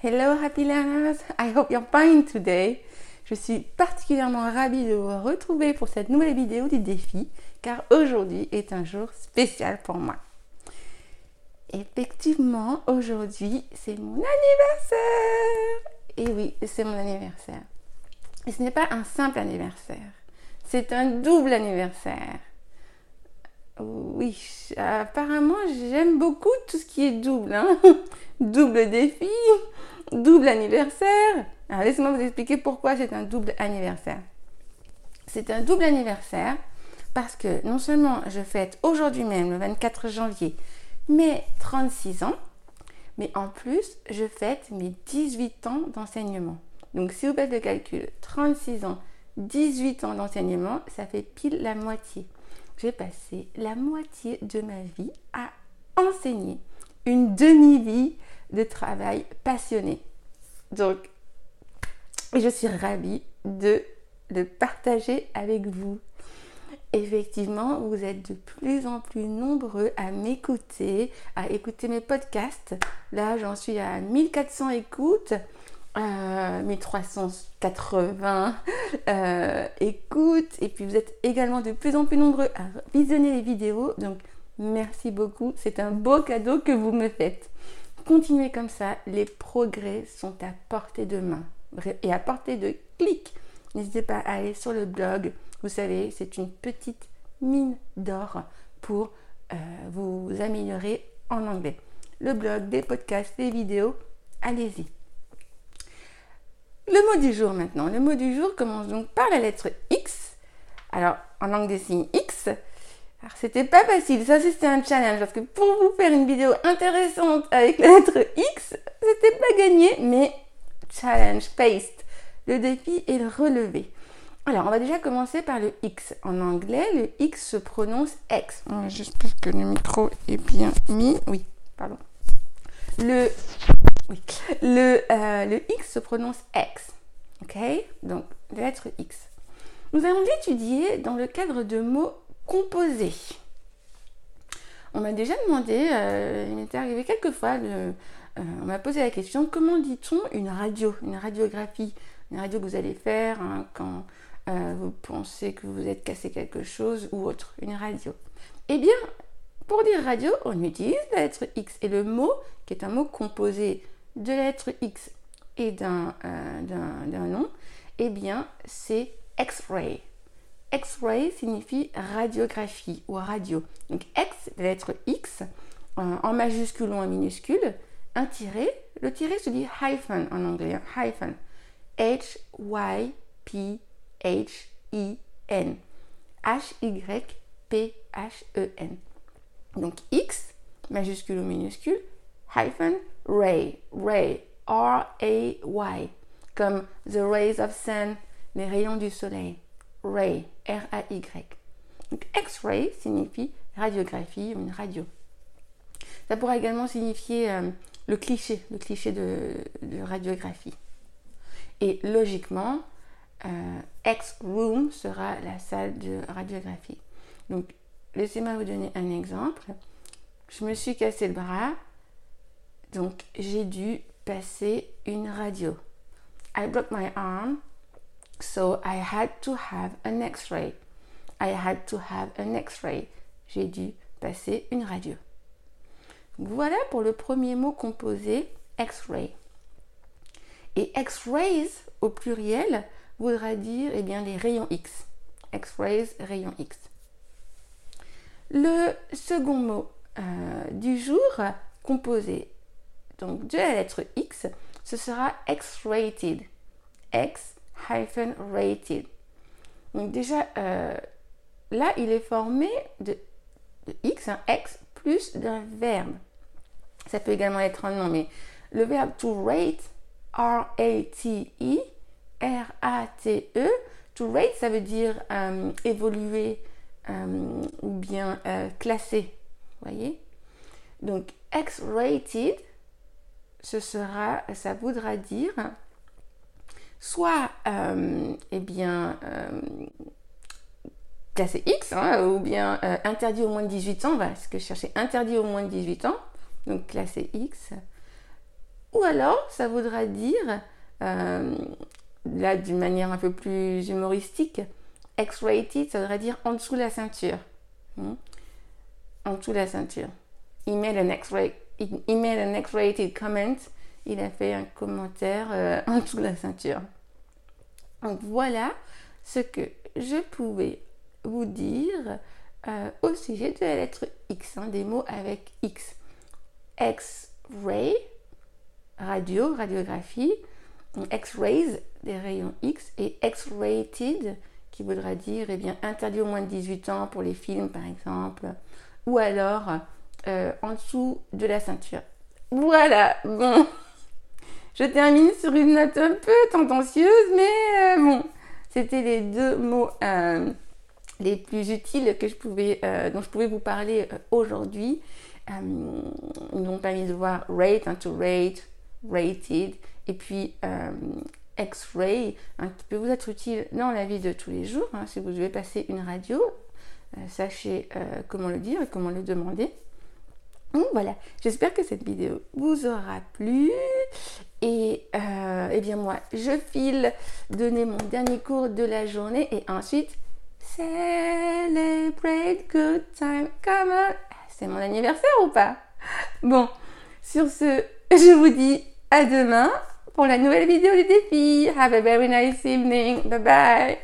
Hello happy learners, I hope you're fine today. Je suis particulièrement ravie de vous retrouver pour cette nouvelle vidéo du défi car aujourd'hui est un jour spécial pour moi. Effectivement, aujourd'hui c'est mon anniversaire. Et oui, c'est mon anniversaire. Et ce n'est pas un simple anniversaire, c'est un double anniversaire. Oui, apparemment j'aime beaucoup tout ce qui est double. Hein. double défi, double anniversaire. Alors laissez-moi vous expliquer pourquoi c'est un double anniversaire. C'est un double anniversaire parce que non seulement je fête aujourd'hui même, le 24 janvier, mes 36 ans, mais en plus je fête mes 18 ans d'enseignement. Donc si vous faites le calcul, 36 ans, 18 ans d'enseignement, ça fait pile la moitié j'ai passé la moitié de ma vie à enseigner. Une demi-vie de travail passionné. Donc, je suis ravie de le partager avec vous. Effectivement, vous êtes de plus en plus nombreux à m'écouter, à écouter mes podcasts. Là, j'en suis à 1400 écoutes. 1380 euh, écoutes et puis vous êtes également de plus en plus nombreux à visionner les vidéos donc merci beaucoup c'est un beau cadeau que vous me faites continuez comme ça les progrès sont à portée de main et à portée de clic n'hésitez pas à aller sur le blog vous savez c'est une petite mine d'or pour euh, vous améliorer en anglais le blog des podcasts des vidéos allez-y le mot du jour maintenant. Le mot du jour commence donc par la lettre X. Alors, en langue des signes X. Alors, c'était pas facile. Ça, c'était un challenge parce que pour vous faire une vidéo intéressante avec la lettre X, c'était pas gagné, mais challenge, paste. Le défi est le relevé. Alors, on va déjà commencer par le X. En anglais, le X se prononce X. J'espère que le micro est bien mis. Oui, pardon. Le oui. Le, euh, le X se prononce X. OK? Donc, la lettre X. Nous allons l'étudier dans le cadre de mots composés. On m'a déjà demandé, euh, il m'était arrivé quelques fois, euh, on m'a posé la question comment dit-on une radio, une radiographie? Une radio que vous allez faire hein, quand vous pensez que vous êtes cassé quelque chose ou autre, une radio. Eh bien, pour dire radio, on utilise la lettre X et le mot, qui est un mot composé de la lettre X et d'un euh, nom, eh bien, c'est X-ray. X-ray signifie radiographie ou radio. Donc X, la lettre X, euh, en majuscule ou en minuscule, un tiré. Le tiré se dit hyphen en anglais, hein, hyphen. H-Y-P-H-E-N. H-Y-P-H-E-N. Donc X, majuscule ou minuscule, hyphen, ray, ray, R-A-Y, comme the rays of sun, les rayons du soleil, ray, R-A-Y. Donc X-ray signifie radiographie ou une radio. Ça pourrait également signifier euh, le cliché, le cliché de, radiographie. Et logiquement, euh, X-room sera la salle de radiographie. Donc, laissez-moi vous donner un exemple. Je me suis cassé le bras, donc j'ai dû passer une radio. I broke my arm, so I had to have an X-ray. I had to have an X-ray. J'ai dû passer une radio. Voilà pour le premier mot composé X-ray. Et X-rays au pluriel voudra dire eh bien, les rayons X. X-rays, rayons X. Le second mot euh, du jour composé donc de la lettre X, ce sera X-rated. X-rated. Donc déjà, euh, là, il est formé de, X, un X, plus d'un verbe. Ça peut également être un nom, mais le verbe to rate, R-A-T-E, R-A-T-E, to rate, ça veut dire euh, évoluer euh, ou bien classer. Voyez? Donc, X-rated, ce sera, ça voudra dire soit, euh, eh bien, euh, classé X, hein, ou bien euh, interdit au moins de 18 ans, voilà ce que je cherchais, interdit au moins de 18 ans, donc classé X, ou alors, ça voudra dire, là d'une manière un peu plus humoristique, X-rated, ça voudrait dire en dessous de la ceinture. Hmm? En dessous de la ceinture. Il met un X-rated comment. Il a fait un commentaire euh, en dessous de la ceinture. Donc voilà ce que je pouvais vous dire euh, au sujet de la lettre X, hein, des mots avec X. X-ray, radio, radiographie, X-rays, des rayons X, et X-rated, qui voudra dire eh bien, interdit au moins de 18 ans pour les films par exemple, ou alors euh, en dessous de la ceinture. Voilà, bon, je termine sur une note un peu tendancieuse, mais euh, bon, c'était les deux mots euh, les plus utiles pouvais, dont je pouvais vous parler aujourd'hui. ils m'ont permis de voir rate, hein, to rate, rated, et puis X-ray, hein, qui peut vous être utile dans la vie de tous les jours. Hein, si vous devez passer une radio, euh, sachez euh, comment le dire et comment le demander. Voilà, j'espère que cette vidéo vous aura plu. Et euh, eh bien moi, je file donner mon dernier cours de la journée et ensuite celebrate good time. Come on. C'est mon anniversaire ou pas? Bon, sur ce, je vous dis à demain pour la nouvelle vidéo du défi. Have a very nice evening. Bye bye.